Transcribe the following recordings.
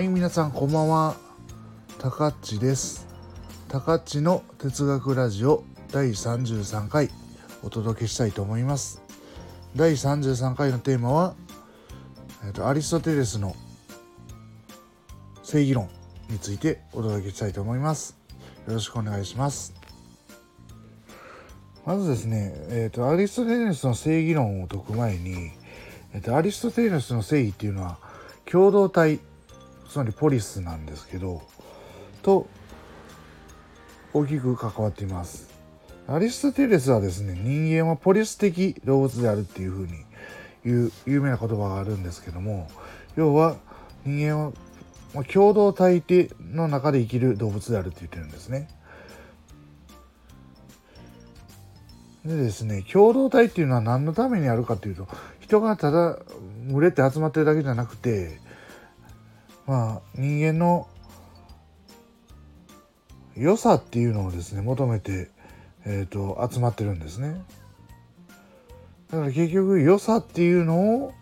はい皆さんこんばんは。たかっちです。たかっちの哲学ラジオ第33回お届けしたいと思います。第33回のテーマは、えーと、アリストテレスの正義論についてお届けしたいと思います。よろしくお願いします。まずですね、えーと、アリストテレスの正義論を解く前に、えーと、アリストテレスの正義っていうのは共同体つまりポリスなんですけどと大きく関わっていますアリストテレスはですね人間はポリス的動物であるっていうふうに言う有名な言葉があるんですけども要は人間は共同体の中で生きる動物であるって言ってるんですね。でですね共同体っていうのは何のためにあるかというと人がただ群れて集まってるだけじゃなくてまあ人間の良さっていうのをですね求めて、えーと、集まってるんですね。だから結局良さっていうのを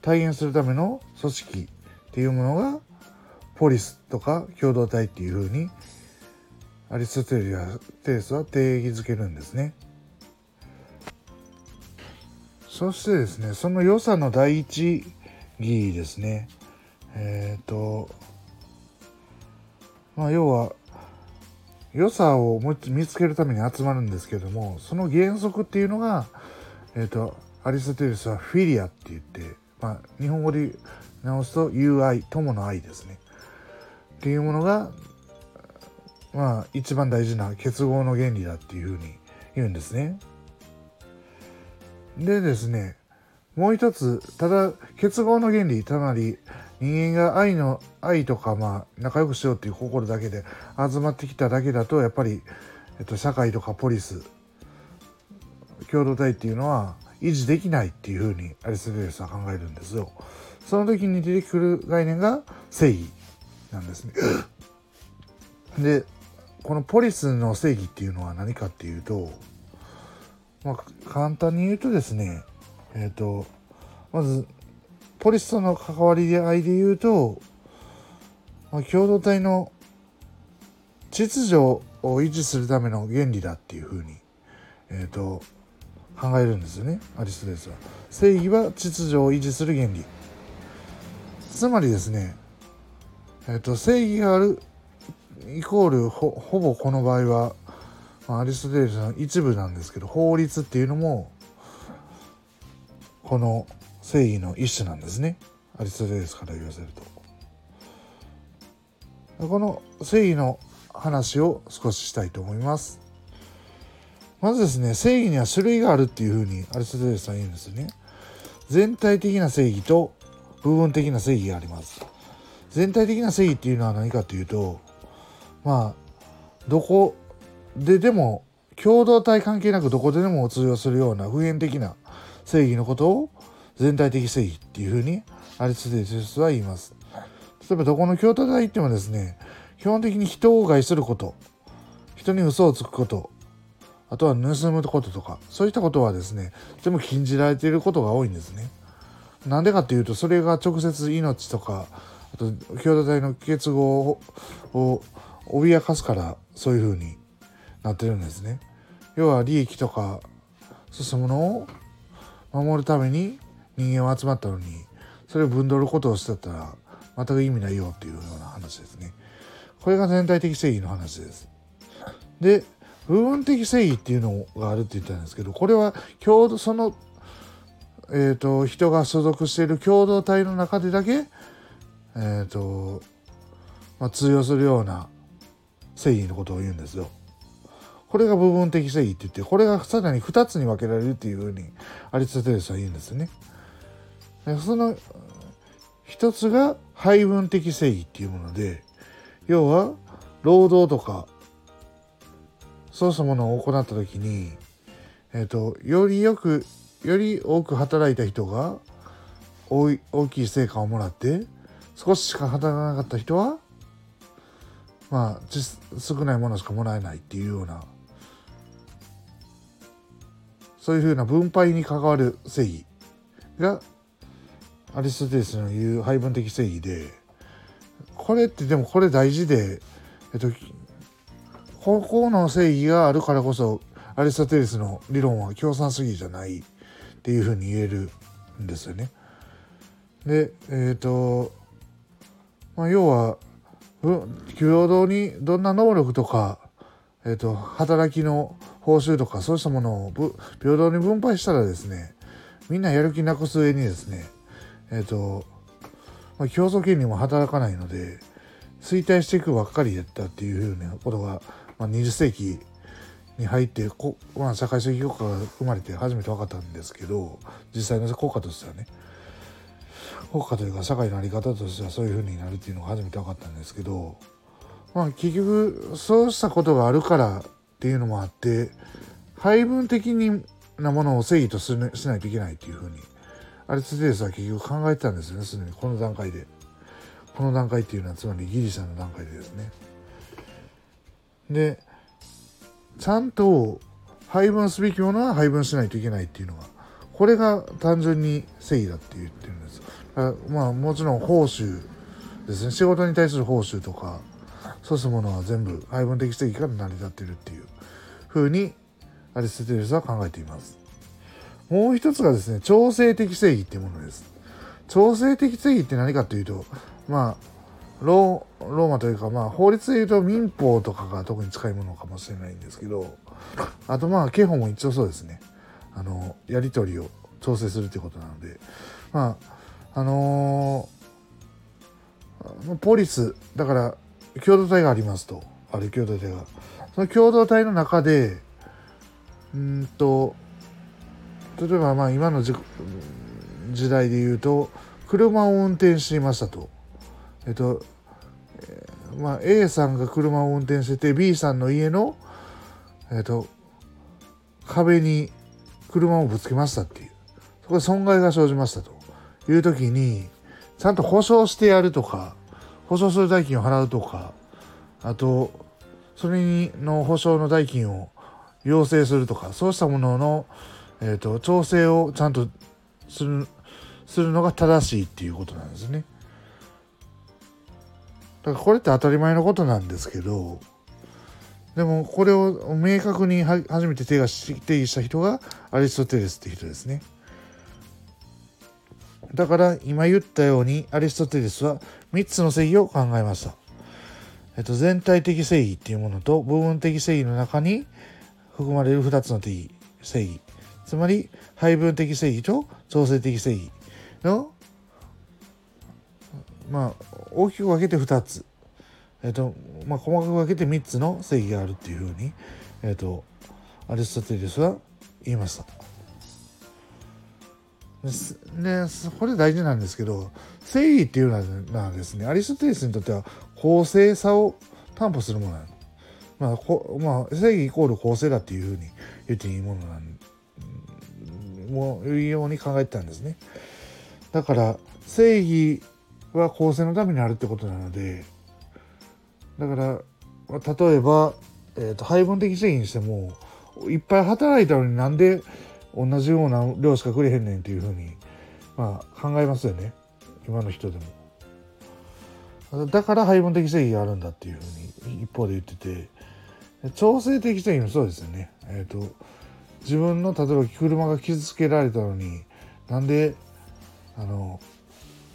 体現するための組織っていうものがポリスとか共同体っていうふうにアリストテレスは定義づけるんですね。そしてですねその良さの第一義ですねえっ、ー、とまあ要は良さを見つけるために集まるんですけどもその原則っていうのが、えーと、アリストテレスはフィリアって言って、まあ、日本語で直すと友愛友の愛ですねっていうものがまあ一番大事な結合の原理だっていうふうに言うんですね。でですねもう一つただ結合の原理つまり人間が愛の愛とかまあ仲良くしようっていう心だけで集まってきただけだとやっぱり、えっと、社会とかポリス共同体っていうのは維持できないっていうふうにアリストテレスは考えるんですよ。その時に出てくる概念が正義なんですね。でこのポリスの正義っていうのは何かっていうとまあ、簡単に言うとですね、えっ、ー、と、まず、ポリスとの関わり合いで言うと、まあ、共同体の秩序を維持するための原理だっていうふうに、え、ー、と、考えるんですよね、アリストテレスは。正義は秩序を維持する原理。つまりですね、えっ、ー、と、正義があるイコールほほぼこの場合はまあ、アリストテレスの一部なんですけど法律っていうのもこの正義の一種なんですね。アリストテレスから言わせると。この正義の話を少ししたいと思います。まずですね正義には種類があるっていうふうにアリストテレスは言うんですよね。全体的な正義と部分的な正義があります。全体的な正義っていうのは何かというとまあどこででも共同体関係なくどこででも通用するような普遍的な正義のことを全体的正義っていうふうにアリストテレスは言います。例えばどこの共同体行ってもですね基本的に人を害すること人に嘘をつくことあとは盗むこととかそういったことはですね全部禁じられていることが多いんですね。なんでかっていうとそれが直接命とかあと共同体の結合を脅かすからそういうふうになってるんですね。要は利益とか進むのを守るために人間は集まったのにそれを分取ることをしてたら全く意味ないよっていうような話ですね。これが全体的正義の話です。で部分的正義っていうのがあるって言ったんですけどこれは共同その、えーと、人が所属している共同体の中でだけ、えーとまあ、通用するような正義のことを言うんですよ。これが部分的正義って言ってこれがさらに2つに分けられるっていうふうにアリストテレスは言うんですね。その一つが配分的正義っていうもので要は労働とかそうしたものを行った時に、えーと、よりよくより多く働いた人が大大きい成果をもらって少ししか働かなかった人はまあ少ないものしかもらえないっていうようなそういうふうな分配に関わる正義がアリストテレスの言う配分的正義でこれってでもこれ大事で、えっと、ここの正義があるからこそアリストテレスの理論は共産主義じゃないっていうふうに言えるんですよね。でえっ、ー、と、まあ、要は平等にどんな能力とか、えーと、働きの報酬とかそうしたものを平等に分配したらですねみんなやる気なくす上にですねえっ、ー、と、まあ、競争権利も働かないので衰退していくばっかりだったっていうふうなことが、まあ、20世紀に入ってこ、まあ、社会主義国家が生まれて初めて分かったんですけど実際の効果としてはね。国家というか社会の在り方としてはそういうふうになるっていうのが初めて分かったんですけど、まあ、結局そうしたことがあるからっていうのもあって配分的になものを正義としないといけないっていうふうにアリストテレスは結局考えてたんですよねすでにこの段階で。この段階っていうのはつまりギリシャの段階でですね。でちゃんと配分すべきものは配分しないといけないっていうのがこれが単純に正義だって言ってるんです。あまあもちろん報酬ですね仕事に対する報酬とかそうしたものは全部配分的正義から成り立ってるっていうふうにアリストテレスは考えています。もう一つがですね調整的正義っていうものです。調整的正義って何かというとまあローマというかまあ法律でいうと民法とかが特に近いものかもしれないんですけどあとまあ刑法も一応そうですね。あのやり取りを調整するということなのでまああのー、ポリスだから共同体がありますと。ある共同体が。その共同体の中でうんと例えばまあ今の時代で言うと車を運転していましたと。えっと、まあ、A さんが車を運転してて B さんの家の、えっと、壁に車をぶつけましたっていうそこで損害が生じましたという時にちゃんと保証してやるとか保証する代金を払うとかあとそれの保証の代金を要請するとかそうしたものの、えーと、調整をちゃんとするするのが正しいっていうことなんですね。だからこれって当たり前のことなんですけどでもこれを明確に初めて手が定義した人がアリストテレスって人ですね。だから今言ったようにアリストテレスは3つの正義を考えました。えっと、全体的正義っていうものと部分的正義の中に含まれる2つの定義正義つまり配分的正義と調整的正義のまあ大きく分けて2つ、えーとまあ、細かく分けて3つの正義があるっていうふうに、えーと、アリストテレスは言いました。でこれ大事なんですけど正義っていうのはですねアリストテレスにとっては公正さを担保するものなの。まあこまあ、正義イコール公正だっていうふうに言っていいものなんもうように考えてたんですね。だから正義は構成のためにあるってことなのでだから例えば、えーと、配分的正義にしてもいっぱい働いたのになんで同じような量しかくれへんねんっていうふうに、まあ、考えますよね今の人でも。だから配分的正義があるんだっていうふうに一方で言ってて調整的正義もそうですよね。えーと自分の例えば車が傷つけられたのになんであの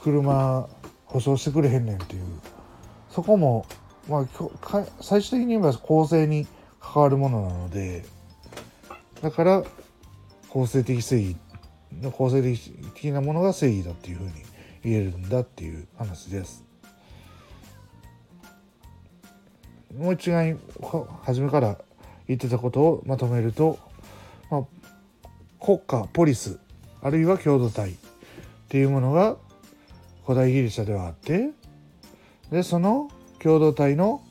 車保証してくれへんねんっていうそこも、まあ、最終的に言えば公正に関わるものなのでだから公正的正義の公正的なものが正義だっていうふうに言えるんだっていう話です。もう一概初めから言ってたことをまとめると、国家ポリスあるいは共同体っていうものが古代ギリシャではあってでその共同体の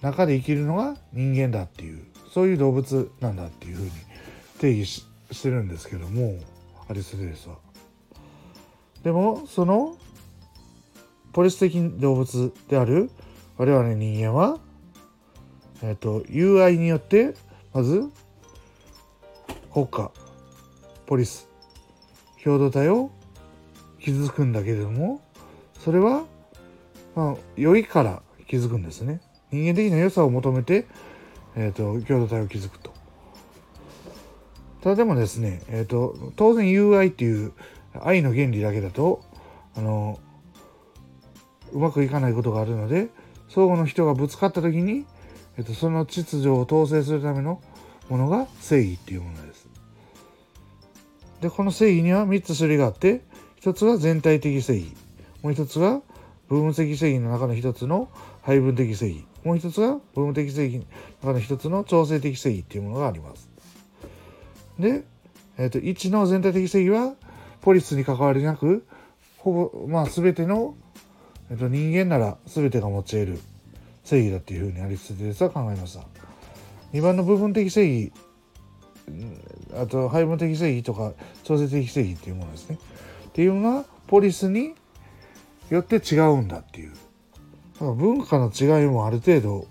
中で生きるのが人間だっていうそういう動物なんだっていうふうに定義してるんですけどもアリストテレスは。でもそのポリス的動物である我々人間は、えっ、と友愛によってまず国家ポリス。共同体を傷つくんだけれどもそれはまあ、良いから気づくんですね。人間的な良さを求めて、えーと、共同体を築くと。ただでもですね、えーと、当然友愛っていう愛の原理だけだとあのうまくいかないことがあるので相互の人がぶつかった時に、えー、とその秩序を統制するためのものが正義っていうものです。でこの正義には3つ種類があって1つは全体的正義もう1つは部分的正義の中の1つの配分的正義もう1つが部分的正義の中の1つの調整的正義っていうものがあります。で、えーと、1の全体的正義はポリスに関わりなくほぼまあ全ての、えーと、人間なら全てが持ち得る正義だっていうふうにアリストテレスは考えました。2番の部分的正義あと配分的正義とか調整的正義っていうものですね。っていうのがポリスによって違うんだっていう。文化の違いもある程度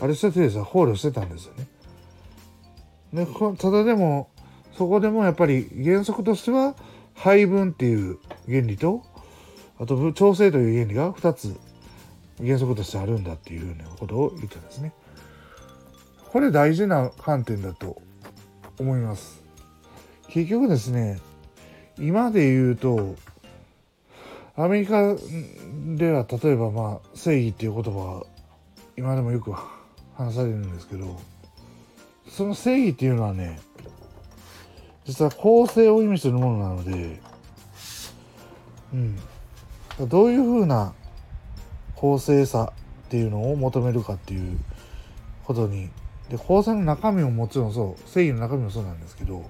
アリストテレスは考慮してたんですよね。でただでもそこでもやっぱり原則としては配分っていう原理とあと調整という原理が2つ原則としてあるんだっていうふうなことを言ってたんですね。これ大事な観点だと思います。結局ですね今で言うとアメリカでは例えばまあ正義っていう言葉は今でもよく話されるんですけどその正義っていうのはね実は公正を意味するものなのでうんどういうふうな公正さっていうのを求めるかっていうことにで公正の中身ももちろんそう正義の中身もそうなんですけど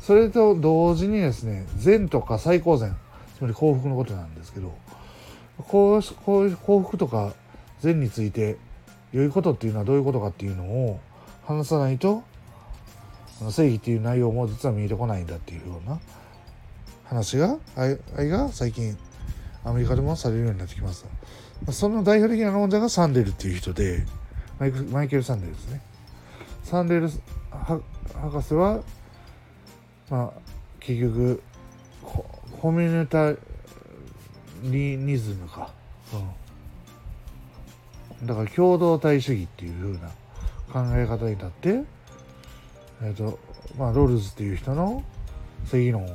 それと同時にですね善とか最高善つまり幸福のことなんですけどこうこう幸福とか善について良いことっていうのはどういうことかっていうのを話さないと正義っていう内容も実は見えてこないんだっていうような話が愛が最近アメリカでもされるようになってきました。その代表的な論者がサンデルっていう人でマイクマイケル・サンデルですね。サンデル博士はまあ結局コミュニタリニズムか、うん、だから共同体主義っていう風な考え方に立って、えーとまあ、ロールズっていう人の正義論を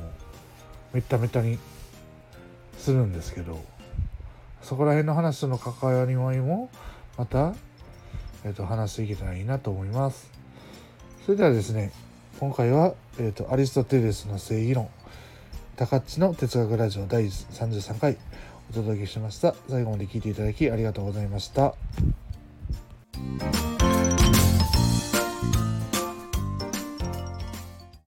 めっためったにするんですけどそこら辺の話との関わりもまた、えーと、話していけたらいいなと思います。それではですね今回は、えーと、アリストテレスの正義論高知の哲学ラジオ第33回お届けしました最後まで聞いていただきありがとうございました。